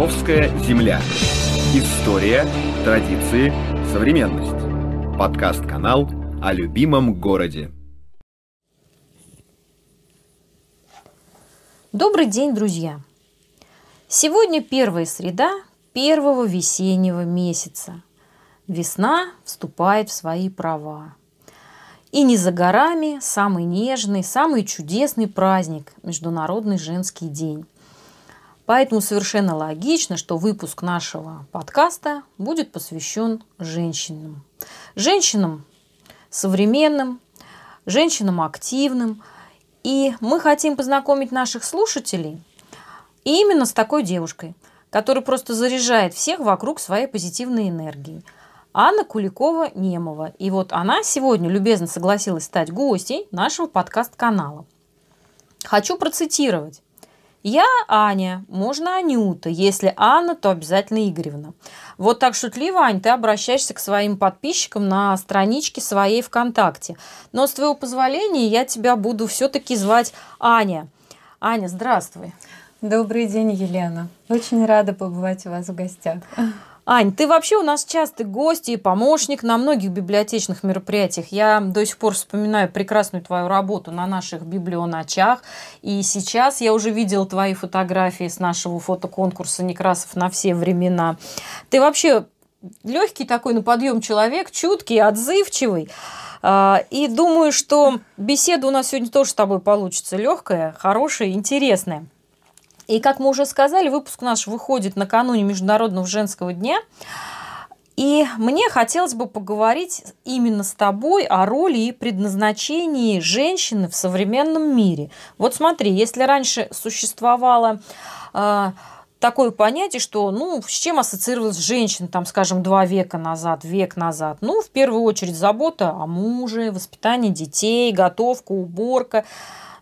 Московская земля. История, традиции, современность. Подкаст-канал о любимом городе. Добрый день, друзья! Сегодня первая среда первого весеннего месяца. Весна вступает в свои права. И не за горами самый нежный, самый чудесный праздник – Международный женский день. Поэтому совершенно логично, что выпуск нашего подкаста будет посвящен женщинам. Женщинам современным, женщинам активным. И мы хотим познакомить наших слушателей именно с такой девушкой, которая просто заряжает всех вокруг своей позитивной энергией. Анна Куликова-Немова. И вот она сегодня любезно согласилась стать гостей нашего подкаст-канала. Хочу процитировать. Я Аня, можно Анюта. Если Анна, то обязательно Игоревна. Вот так шутливо, Ань, ты обращаешься к своим подписчикам на страничке своей ВКонтакте. Но с твоего позволения я тебя буду все-таки звать Аня. Аня, здравствуй. Добрый день, Елена. Очень рада побывать у вас в гостях. Ань, ты вообще у нас частый гость и помощник на многих библиотечных мероприятиях. Я до сих пор вспоминаю прекрасную твою работу на наших библионочах. И сейчас я уже видела твои фотографии с нашего фотоконкурса Некрасов на все времена. Ты вообще легкий такой на подъем человек, чуткий, отзывчивый. А, и думаю, что беседа у нас сегодня тоже с тобой получится легкая, хорошая, интересная. И, как мы уже сказали, выпуск наш выходит накануне Международного женского дня. И мне хотелось бы поговорить именно с тобой о роли и предназначении женщины в современном мире. Вот смотри, если раньше существовало э, такое понятие, что, ну, с чем ассоциировалась женщина, там, скажем, два века назад, век назад? Ну, в первую очередь забота о муже, воспитание детей, готовка, уборка –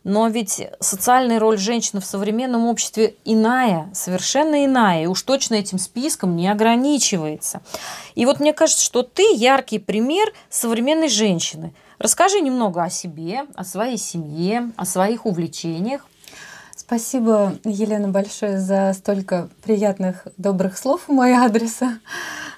но ведь социальная роль женщины в современном обществе иная, совершенно иная, и уж точно этим списком не ограничивается. И вот мне кажется, что ты яркий пример современной женщины. Расскажи немного о себе, о своей семье, о своих увлечениях. Спасибо, Елена, большое за столько приятных, добрых слов в мой адрес.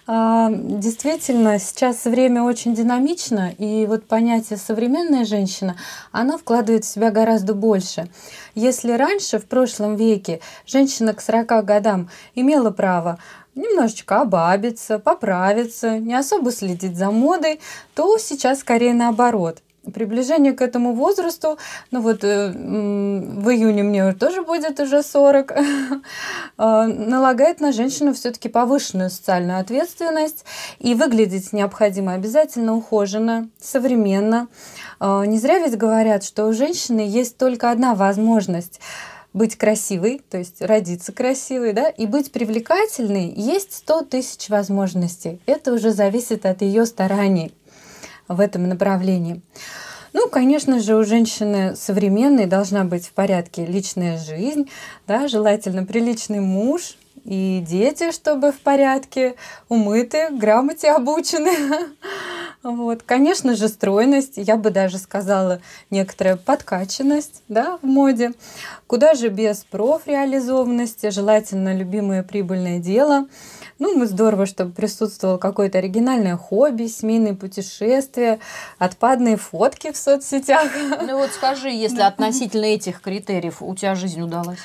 А, действительно, сейчас время очень динамично, и вот понятие «современная женщина», оно вкладывает в себя гораздо больше. Если раньше, в прошлом веке, женщина к 40 годам имела право немножечко обабиться, поправиться, не особо следить за модой, то сейчас скорее наоборот – приближение к этому возрасту, ну вот э, в июне мне тоже будет уже 40, э, налагает на женщину все-таки повышенную социальную ответственность, и выглядеть необходимо обязательно ухоженно, современно. Э, не зря ведь говорят, что у женщины есть только одна возможность быть красивой, то есть родиться красивой, да, и быть привлекательной, есть 100 тысяч возможностей. Это уже зависит от ее стараний в этом направлении. Ну, конечно же, у женщины современной должна быть в порядке личная жизнь, да, желательно приличный муж и дети, чтобы в порядке, умыты, грамоте обучены. Вот. Конечно же, стройность, я бы даже сказала, некоторая подкачанность да, в моде. Куда же без профреализованности, желательно любимое прибыльное дело – ну, мы здорово, чтобы присутствовало какое-то оригинальное хобби, семейные путешествия, отпадные фотки в соцсетях. Ну вот скажи, если относительно этих критериев у тебя жизнь удалась?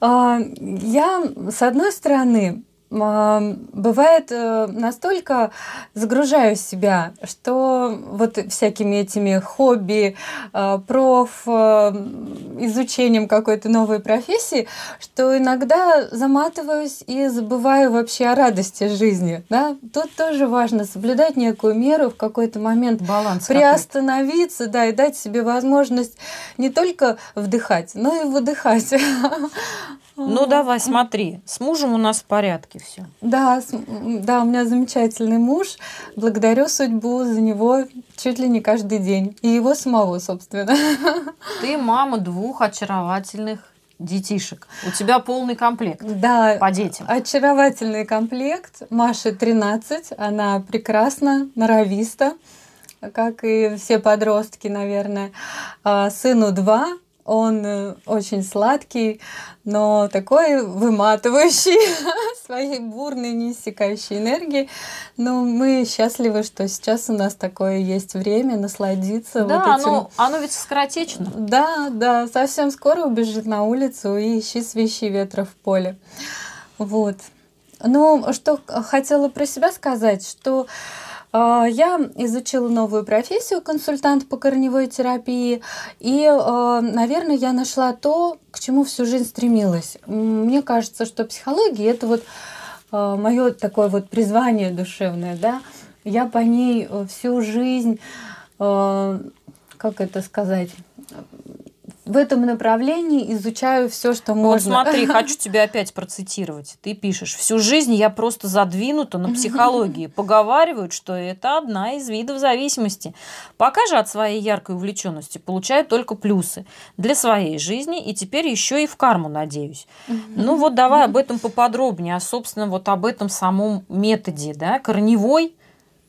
А, я, с одной стороны, бывает э, настолько загружаю себя, что вот всякими этими хобби, э, проф, э, изучением какой-то новой профессии, что иногда заматываюсь и забываю вообще о радости жизни. Да? Тут тоже важно соблюдать некую меру в какой-то момент, Баланс приостановиться, да, и дать себе возможность не только вдыхать, но и выдыхать. Ну давай, смотри, с мужем у нас в порядке все. Да, да, у меня замечательный муж. Благодарю судьбу за него чуть ли не каждый день. И его самого, собственно. Ты мама двух очаровательных детишек. У тебя полный комплект да, по детям. Очаровательный комплект. Маше 13, она прекрасна, норовиста, как и все подростки, наверное. А, сыну 2, Он э, очень сладкий, но такой выматывающий своей бурной, неиссякающей энергией. Но мы счастливы, что сейчас у нас такое есть время насладиться да, вот этим. Оно, оно ведь скоротечно. Да, да, совсем скоро убежит на улицу и ищи свищи ветра в поле. Вот. Ну, что хотела про себя сказать, что я изучила новую профессию консультант по корневой терапии, и, а, наверное, я нашла то, к чему всю жизнь стремилась. Мне кажется, что психология это вот а, мое такое вот призвание душевное, да. Я по ней э, всю жизнь, как это сказать, в этом направлении изучаю все, что можно. Вот смотри, хочу тебя опять процитировать. Ты пишешь, всю жизнь я просто задвинута на психологии. Поговаривают, что это одна из видов зависимости. Пока же от своей яркой увлеченности получаю только плюсы для своей жизни и теперь еще и в карму надеюсь. Ну вот давай об этом поподробнее, а собственно вот об этом самом методе, да, корневой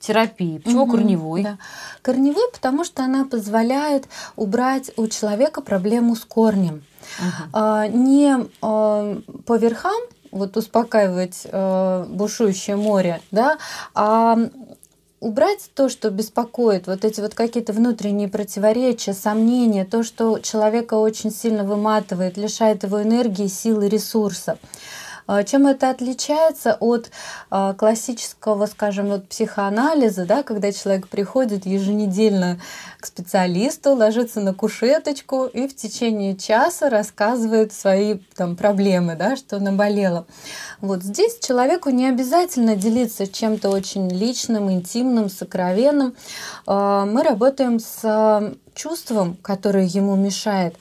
терапии. Почему угу, корневой? Да. Корневой, потому что она позволяет убрать у человека проблему с корнем. Угу. А, не а, по верхам, вот успокаивать а, бушующее море, да, а убрать то, что беспокоит, вот эти вот какие-то внутренние противоречия, сомнения, то, что человека очень сильно выматывает, лишает его энергии, силы, ресурса. А, чем это отличается от а, классического, скажем, вот психоанализа, да, когда человек приходит еженедельно к специалисту, ложится на кушеточку и в течение часа рассказывает свои там, проблемы, да, что наболело. Вот здесь человеку не обязательно делиться чем-то очень личным, интимным, сокровенным. А, мы работаем с чувством, которое ему мешает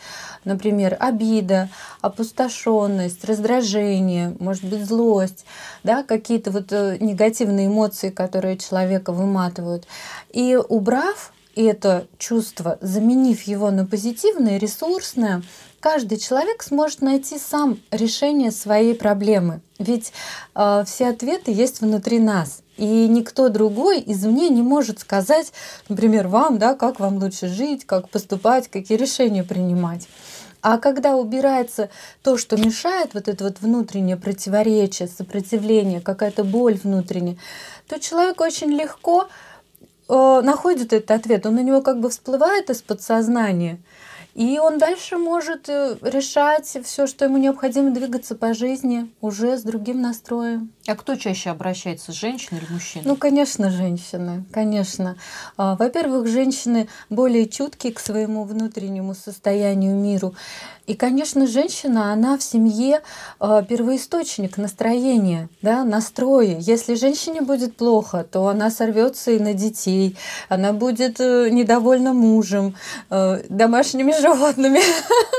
например, обида, опустошенность, раздражение, может быть, злость, да, какие-то вот э, негативные эмоции, которые человека выматывают. И убрав это чувство, заменив его на позитивное, ресурсное, каждый человек сможет найти сам решение своей проблемы. Ведь э, все ответы есть внутри нас. И никто другой извне не может сказать, например, вам, да, как вам лучше жить, как поступать, какие решения принимать. А когда убирается то, что мешает, вот это вот внутреннее противоречие, сопротивление, какая-то боль внутренняя, то человек очень легко э, находит этот ответ. Он у него как бы всплывает из подсознания – и он дальше может э, решать все, что ему необходимо двигаться по жизни уже с другим настроем. А кто чаще обращается, женщина или мужчина? Ну, конечно, женщины, конечно. А, во-первых, женщины более чуткие к своему внутреннему состоянию, миру. И, конечно, женщина, она в семье а, первоисточник настроения, да, настроя. Если женщине будет плохо, то она сорвется и на детей, она будет э, недовольна мужем, э, домашними животными,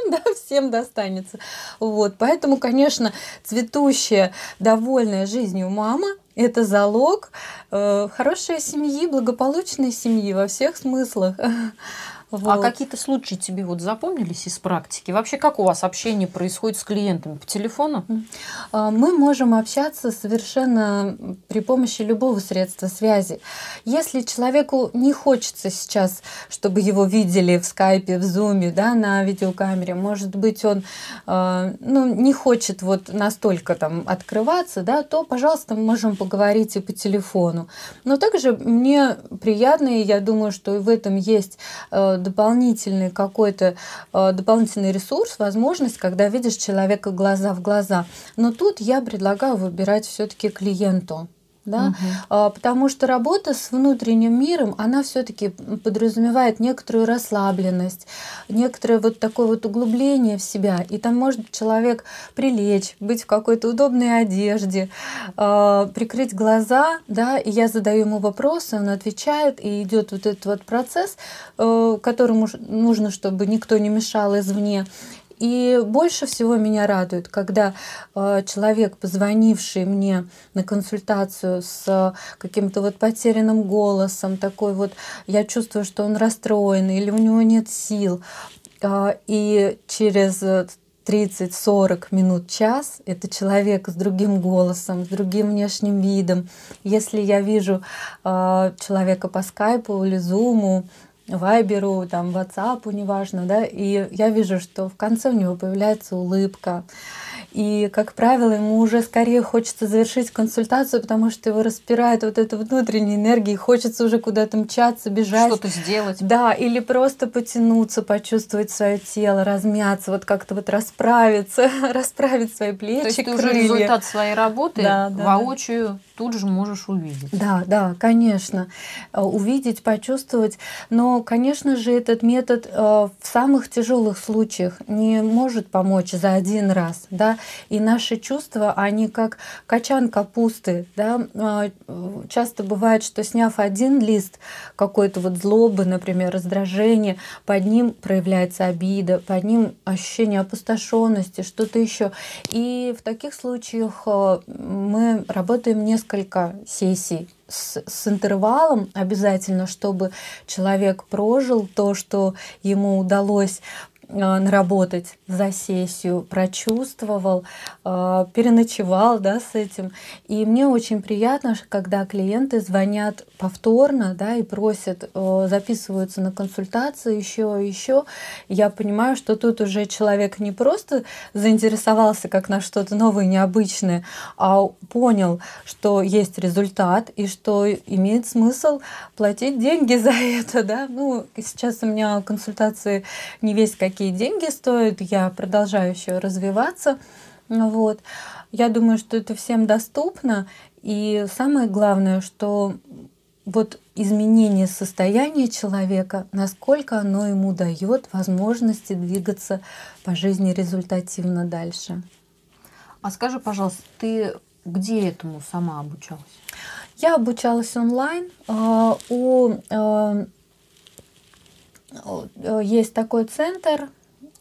да, всем достанется. Вот, поэтому, конечно, цветущая, довольная жизнью мама – это залог э, хорошей семьи, благополучной семьи во всех смыслах. А вот. А какие-то случаи тебе вот запомнились из практики? Вообще, как у вас общение происходит с клиентами? По телефону? А, мы можем общаться совершенно при помощи любого средства связи. Если человеку не хочется сейчас, чтобы его видели в скайпе, в зуме, да, на видеокамере, может быть, он а, ну, не хочет вот настолько там открываться, да, то, пожалуйста, мы можем поговорить и по телефону. Но также мне приятно, и я думаю, что и в этом есть дополнительный какой-то э, дополнительный ресурс, возможность, когда видишь человека глаза в глаза. Но тут я предлагаю выбирать все-таки клиенту да, угу. потому что работа с внутренним миром, она все-таки подразумевает некоторую расслабленность, некоторое вот такое вот углубление в себя, и там может человек прилечь, быть в какой-то удобной одежде, а, прикрыть глаза, да, и я задаю ему вопросы, он отвечает, и идет вот этот вот процесс, э, которому нужно, чтобы никто не мешал извне, и больше всего меня радует, когда э, человек, позвонивший мне на консультацию с каким-то вот потерянным голосом, такой вот, я чувствую, что он расстроен или у него нет сил, э, и через 30-40 минут, час, это человек с другим голосом, с другим внешним видом. Если я вижу э, человека по скайпу или зуму, Вайберу, там, Ватсапу, неважно, да, и я вижу, что в конце у него появляется улыбка, и, как правило, ему уже скорее хочется завершить консультацию, потому что его распирает вот эта внутренняя энергия, и хочется уже куда-то мчаться, бежать. Что-то сделать. Да, или просто потянуться, почувствовать свое тело, размяться, вот как-то вот расправиться, расправить свои плечи, То есть ты крылья. уже результат своей работы Да, да, воочию тут же можешь увидеть. Да, да, конечно. Э, Увидеть, почувствовать. Но, конечно же, этот метод э, в самых тяжелых случаях не может помочь за один раз. Да? И наши чувства, они как качан капусты. Да? Э, Часто бывает, что сняв один лист какой-то вот злобы, например, раздражения, под ним проявляется обида, под ним ощущение опустошенности, что-то еще. И в таких случаях э, мы работаем несколько сессий с, с интервалом обязательно, чтобы человек прожил то, что ему удалось наработать за сессию, прочувствовал, э, переночевал да, с этим. И мне очень приятно, когда клиенты звонят повторно да, и просят, э, записываются на консультацию еще еще. Я понимаю, что тут уже человек не просто заинтересовался как на что-то новое, необычное, а понял, что есть результат и что имеет смысл платить деньги за это. Да? Ну, сейчас у меня консультации не весь какие деньги стоят, я продолжаю еще развиваться. Вот. Я думаю, что это всем доступно. И самое главное, что вот изменение состояния человека, насколько оно ему дает возможности двигаться по жизни результативно дальше. А скажи, пожалуйста, ты где этому сама обучалась? Я обучалась онлайн. А, У а, есть такой центр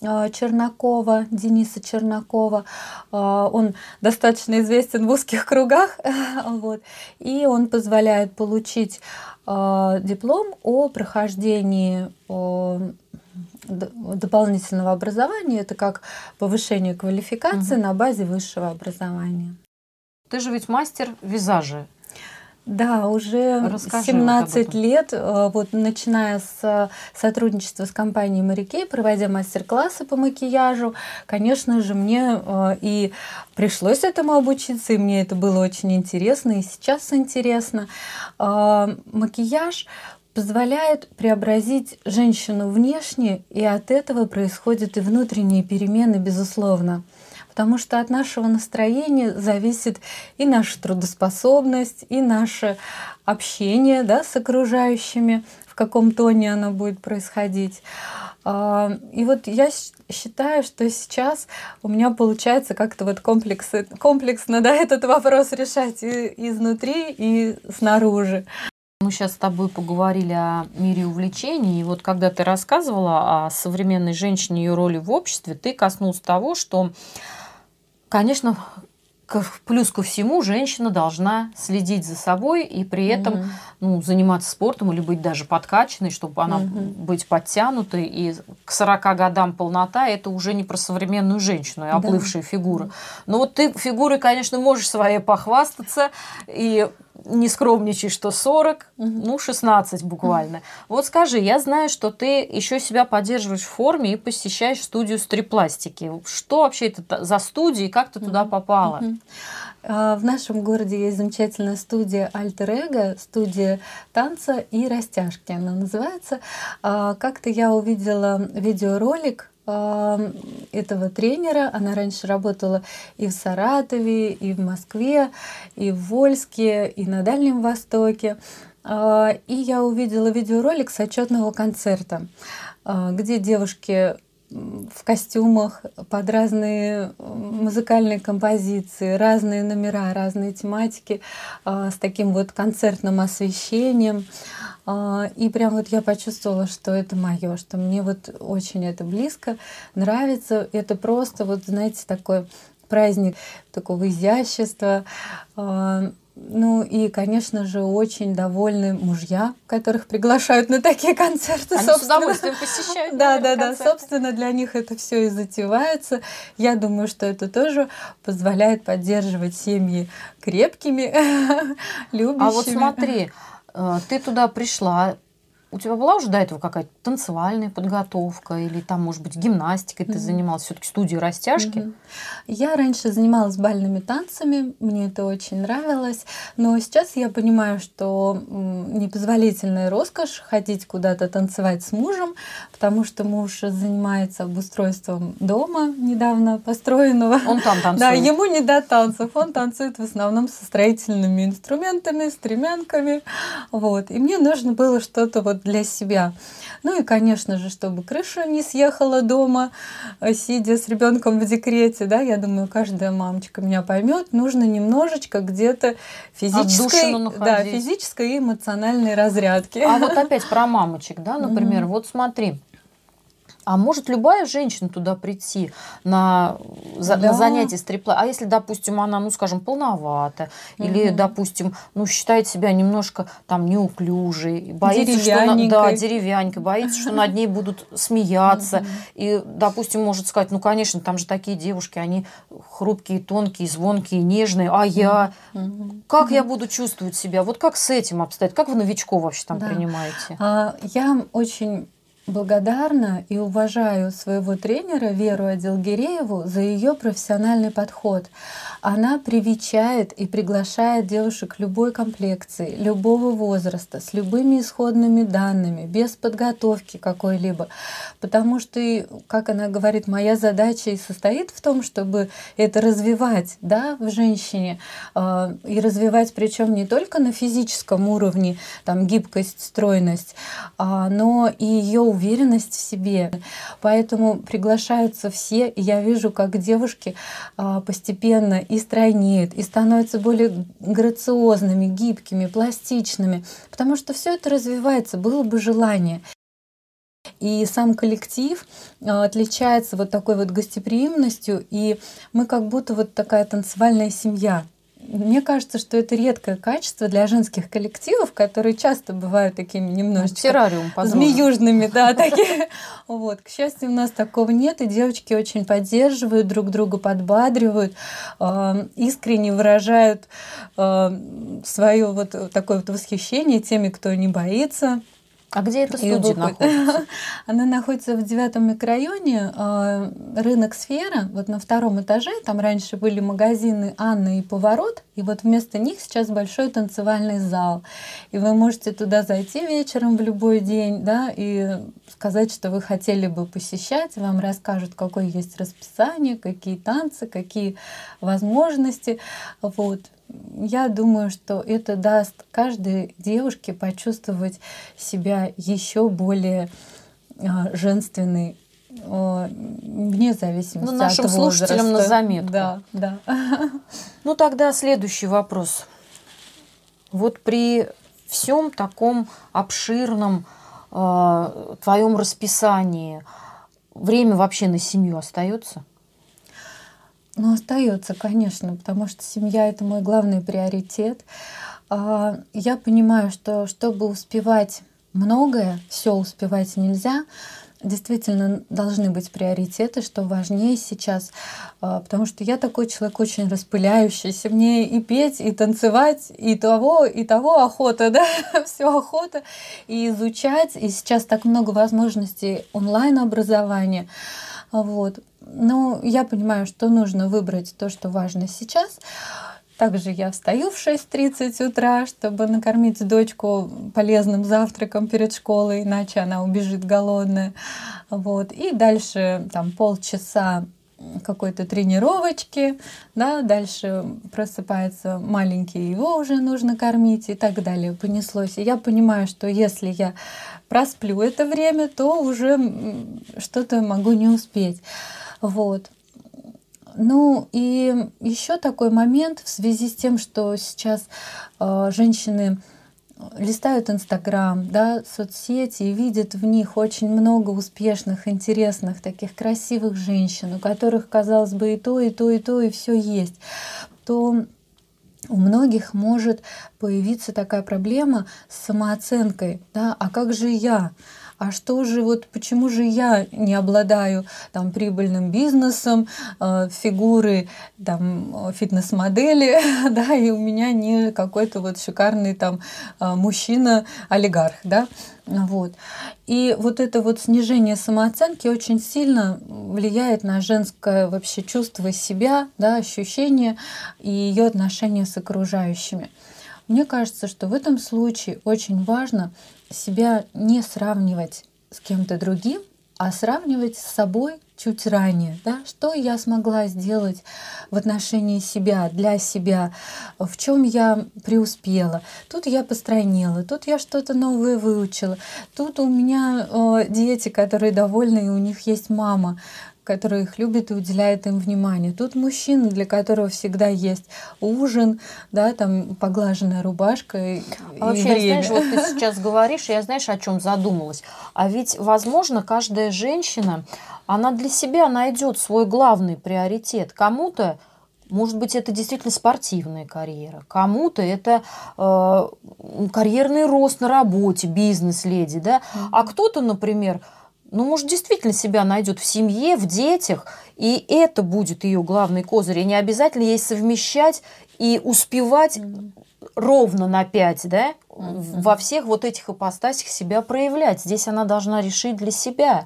а, Чернакова, Дениса Чернакова. А, Он достаточно известен в узких кругах. Вот. И он позволяет получить диплом о прохождении дополнительного образования. Это как повышение квалификации на базе высшего образования. Ты же ведь мастер визажа. Да, уже Расскажи вот об 17 этом. лет, э, вот начиная с э, сотрудничества с компанией Марикей, проводя мастер-классы по макияжу, конечно же, мне э, и пришлось этому обучиться, и мне это было очень интересно, и сейчас интересно. Макияж позволяет преобразить женщину внешне, и от этого происходят и внутренние перемены, безусловно. Потому что от нашего настроения зависит и наша трудоспособность, и наше общение да, с окружающими, в каком тоне оно будет происходить. А, И вот я считаю, что сейчас у меня получается как-то вот комплексы, комплексно да, этот вопрос решать и изнутри, и снаружи. Мы сейчас с тобой поговорили о мире увлечений, и вот когда ты рассказывала о современной женщине и ее роли в обществе, ты коснулся того, что, конечно, плюс ко всему женщина должна следить за собой и при этом Мгм. ну, заниматься спортом или быть даже подкачанной, чтобы она Мгм. быть подтянутой. И к 40 годам полнота это уже не про современную женщину и Да. оплывшая фигура. Но вот ты фигурой, конечно, можешь своей похвастаться и не скромничай, что 40, Мгм. ну, 16 буквально. Вот скажи, я знаю, что ты еще себя поддерживаешь в форме и посещаешь студию стрипластики. Что вообще это за студия и как ты туда попала? А, В нашем городе есть замечательная студия Альтер Эго, студия танца и растяжки она называется. А, Как-то я увидела видеоролик этого тренера. Она раньше работала и в Саратове, и в Москве, и в Вольске, и на Дальнем Востоке. А, И я увидела видеоролик с отчетного концерта, а, где девушки в костюмах под разные музыкальные композиции, разные номера, разные тематики, а, с таким вот концертным освещением. А, И прям вот я почувствовала, что это мое, что мне вот очень это близко, нравится. Это просто вот, знаете, такой праздник такого изящества. А, Ну и, конечно же, очень довольны мужья, которых приглашают на такие концерты. Они с собственно. удовольствием посещают. Да, да, да. Собственно, для них это все и затевается. Я думаю, что это тоже позволяет поддерживать семьи крепкими, любящими. А вот смотри, ты туда пришла, у тебя была уже до этого какая-то танцевальная подготовка или там, может быть, гимнастикой mm-hmm. ты занималась, все-таки студии растяжки? Mm-hmm. Я раньше занималась бальными танцами, мне это очень нравилось, но сейчас я понимаю, что непозволительная роскошь ходить куда-то танцевать с мужем, потому что муж занимается обустройством дома недавно построенного. Он там танцует. Да, ему не до танцев, он танцует в основном со строительными инструментами, стремянками, вот. И мне нужно было что-то вот для себя. Ну и, конечно же, чтобы крыша не съехала дома, э, сидя с ребенком в декрете, да, я думаю, каждая мамочка меня поймет, нужно немножечко где-то физической, да, физической и эмоциональной разрядки. А вот опять про мамочек, да, например, mm-hmm. вот смотри, а может любая женщина туда прийти на, за, да. на занятие стрипла? А если, допустим, она, ну, скажем, полновата, угу. или, допустим, ну, считает себя немножко там неуклюжей, боится, что на, да, деревянькой, боится, что над ней будут смеяться, угу. и, допустим, может сказать, ну, конечно, там же такие девушки, они хрупкие, тонкие, звонкие, нежные, а я, угу. как угу. я буду чувствовать себя? Вот как с этим обстоять? Как вы новичков вообще там да. принимаете? А, я очень благодарна и уважаю своего тренера Веру Аделгирееву за ее профессиональный подход. Она привечает и приглашает девушек любой комплекции, любого возраста, с любыми исходными данными, без подготовки какой-либо. Потому что, как она говорит, моя задача и состоит в том, чтобы это развивать да, в женщине. Э, и развивать причем не только на физическом уровне, там гибкость, стройность, а, но и ее уверенность в себе. Поэтому приглашаются все, и я вижу, как девушки э, постепенно и стройнеют, и становятся более грациозными, гибкими, пластичными, потому что все это развивается, было бы желание. И сам коллектив а, отличается вот такой вот гостеприимностью, и мы как будто вот такая танцевальная семья. Мне кажется, что это редкое качество для женских коллективов, которые часто бывают такими немножечко Террариум, змеюжными, да, такие. Вот, к счастью, у нас такого нет, и девочки очень поддерживают друг друга, подбадривают, а, искренне выражают а, свое вот такое вот восхищение теми, кто не боится а где эта студия находится? Она находится в девятом микрорайоне, а, рынок «Сфера», вот на втором этаже. Там раньше были магазины «Анна» и «Поворот», и вот вместо них сейчас большой танцевальный зал. И вы можете туда зайти вечером в любой день, да, и сказать, что вы хотели бы посещать, вам расскажут, какое есть расписание, какие танцы, какие возможности. Вот я думаю, что это даст каждой девушке почувствовать себя еще более а, женственной, вне зависимости ну, нашим от возраста. слушателям на заметку. Да, да. Ну тогда следующий вопрос. Вот при всем таком обширном э, твоем расписании время вообще на семью остается? Ну, остается, конечно, потому что семья это мой главный приоритет. А, я понимаю, что чтобы успевать многое, все успевать нельзя. Действительно, должны быть приоритеты, что важнее сейчас, а, потому что я такой человек очень распыляющийся. Мне и петь, и танцевать, и того, и того охота, да, все охота, и изучать. И сейчас так много возможностей онлайн-образования. Вот. Но я понимаю, что нужно выбрать то, что важно сейчас. Также я встаю в 6.30 утра, чтобы накормить дочку полезным завтраком перед школой, иначе она убежит голодная. Вот. И дальше там полчаса какой-то тренировочки, да, дальше просыпается маленький, его уже нужно кормить и так далее, понеслось. И я понимаю, что если я просплю это время, то уже что-то могу не успеть. Вот. Ну и еще такой момент в связи с тем, что сейчас э, женщины листают Инстаграм, да, соцсети и видят в них очень много успешных, интересных, таких красивых женщин, у которых, казалось бы, и то, и то, и то, и все есть, то у многих может появиться такая проблема с самооценкой, да, а как же я? А что же вот, почему же я не обладаю там прибыльным бизнесом, э, фигуры там фитнес-модели, да, и у меня не какой-то вот шикарный там э, мужчина-олигарх, да, вот. И вот это вот снижение самооценки очень сильно влияет на женское вообще чувство себя, да, ощущение и ее отношения с окружающими. Мне кажется, что в этом случае очень важно себя не сравнивать с кем-то другим, а сравнивать с собой чуть ранее, да, что я смогла сделать в отношении себя, для себя, в чем я преуспела. Тут я постройнела, тут я что-то новое выучила, тут у меня э, дети, которые довольны, и у них есть мама который их любит и уделяет им внимание. Тут мужчина, для которого всегда есть ужин, да, там поглаженная рубашка и, а вообще, время. знаешь, вот ты сейчас говоришь, я знаешь, о чем задумалась. А ведь, возможно, каждая женщина, она для себя найдет свой главный приоритет. Кому-то может быть, это действительно спортивная карьера, кому-то это э, карьерный рост на работе, бизнес-леди, да, а кто-то, например, ну, может, действительно себя найдет в семье, в детях, и это будет ее главный козырь. И не обязательно ей совмещать и успевать mm-hmm. ровно на пять, да, mm-hmm. во всех вот этих ипостасях себя проявлять. Здесь она должна решить для себя,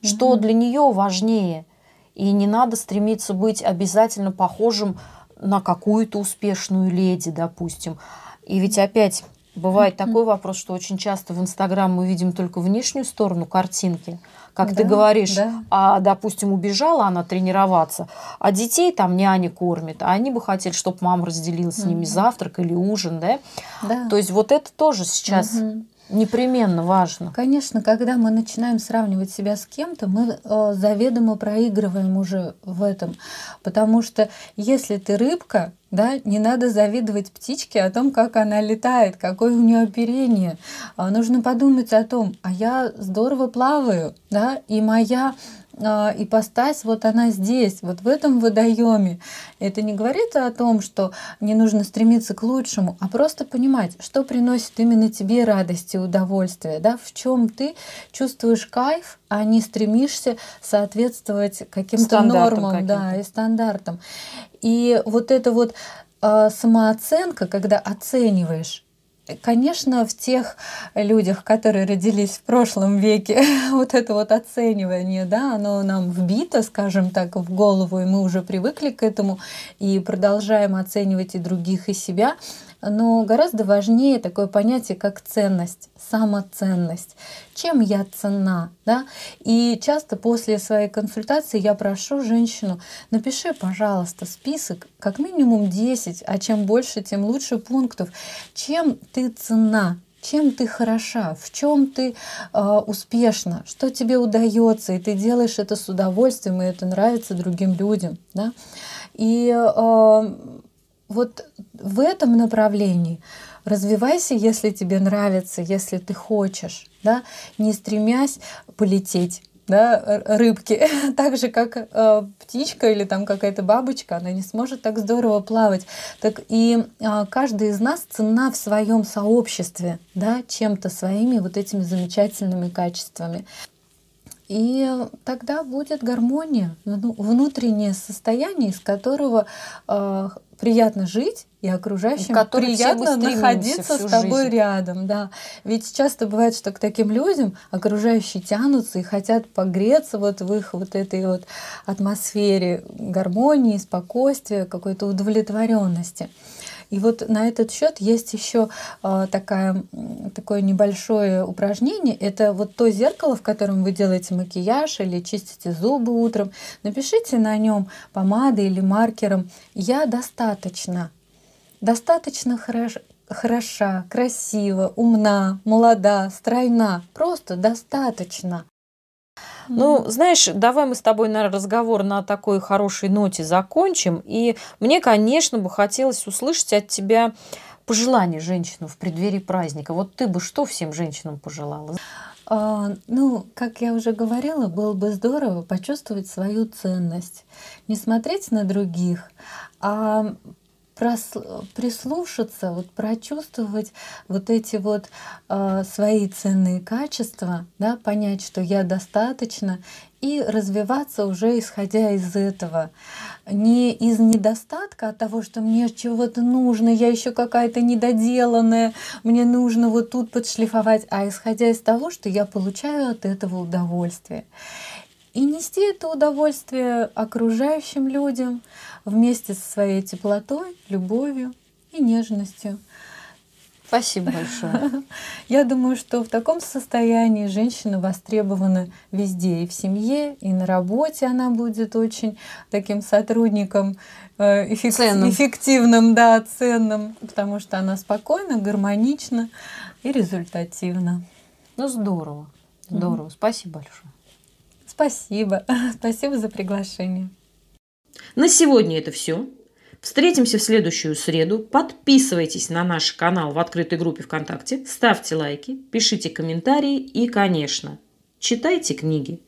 mm-hmm. что для нее важнее. И не надо стремиться быть обязательно похожим на какую-то успешную леди, допустим. И ведь опять Бывает такой вопрос, что очень часто в Инстаграм мы видим только внешнюю сторону картинки. Как да, ты говоришь, да. а, допустим, убежала она тренироваться, а детей там няня кормит, а они бы хотели, чтобы мама разделила с ними завтрак или ужин, да? да. То есть вот это тоже сейчас угу. Непременно важно. Конечно, когда мы начинаем сравнивать себя с кем-то, мы э, заведомо проигрываем уже в этом. Потому что если ты рыбка, да, не надо завидовать птичке о том, как она летает, какое у нее оперение. А нужно подумать о том, а я здорово плаваю, да, и моя а, ипостась, вот она здесь, вот в этом водоеме. Это не говорит о том, что не нужно стремиться к лучшему, а просто понимать, что приносит именно тебе радость и удовольствие, да, в чем ты чувствуешь кайф, а не стремишься соответствовать каким-то нормам каким да, и стандартам. И вот эта вот э, самооценка, когда оцениваешь Конечно, в тех людях, которые родились в прошлом веке, вот это вот оценивание, да, оно нам вбито, скажем так, в голову, и мы уже привыкли к этому и продолжаем оценивать и других, и себя но гораздо важнее такое понятие, как ценность, самоценность. Чем я ценна? Да? И часто после своей консультации я прошу женщину, напиши, пожалуйста, список как минимум 10, а чем больше, тем лучше пунктов. Чем ты ценна? чем ты хороша, в чем ты э, успешна, что тебе удается, и ты делаешь это с удовольствием, и это нравится другим людям. Да? И э, вот в этом направлении развивайся, если тебе нравится, если ты хочешь, да, не стремясь полететь да, рыбки, так же как э, птичка или там какая-то бабочка, она не сможет так здорово плавать. Так и э, каждый из нас ценна в своем сообществе, да, чем-то своими вот этими замечательными качествами. И тогда будет гармония, ну, внутреннее состояние, из которого э, приятно жить, и окружающим приятно находиться с тобой жизнь. рядом. Да. Ведь часто бывает, что к таким людям окружающие тянутся и хотят погреться вот в их вот этой вот атмосфере гармонии, спокойствия, какой-то удовлетворенности. И вот на этот счет есть еще э, такая, такое небольшое упражнение. Это вот то зеркало, в котором вы делаете макияж или чистите зубы утром. Напишите на нем помадой или маркером «Я достаточно». Достаточно хорошо, хороша, красива, умна, молода, стройна. Просто достаточно. Ну, знаешь, давай мы с тобой, на разговор на такой хорошей ноте закончим. И мне, конечно, бы хотелось услышать от тебя пожелания женщинам в преддверии праздника. Вот ты бы что всем женщинам пожелала? А, ну, как я уже говорила, было бы здорово почувствовать свою ценность, не смотреть на других, а прислушаться, вот прочувствовать вот эти вот э, свои ценные качества, да, понять, что я достаточно, и развиваться уже исходя из этого. Не из недостатка от того, что мне чего-то нужно, я еще какая-то недоделанная, мне нужно вот тут подшлифовать, а исходя из того, что я получаю от этого удовольствие. И нести это удовольствие окружающим людям вместе со своей теплотой, любовью и нежностью. Спасибо большое. Я думаю, что в таком состоянии женщина востребована везде, и в семье, и на работе она будет очень таким сотрудником э, эффек... ценным. эффективным, да, ценным, потому что она спокойна, гармонична и результативна. Ну здорово, здорово. Mm-hmm. Спасибо большое. Спасибо, спасибо за приглашение. На сегодня это все. Встретимся в следующую среду. Подписывайтесь на наш канал в открытой группе ВКонтакте, ставьте лайки, пишите комментарии и, конечно, читайте книги.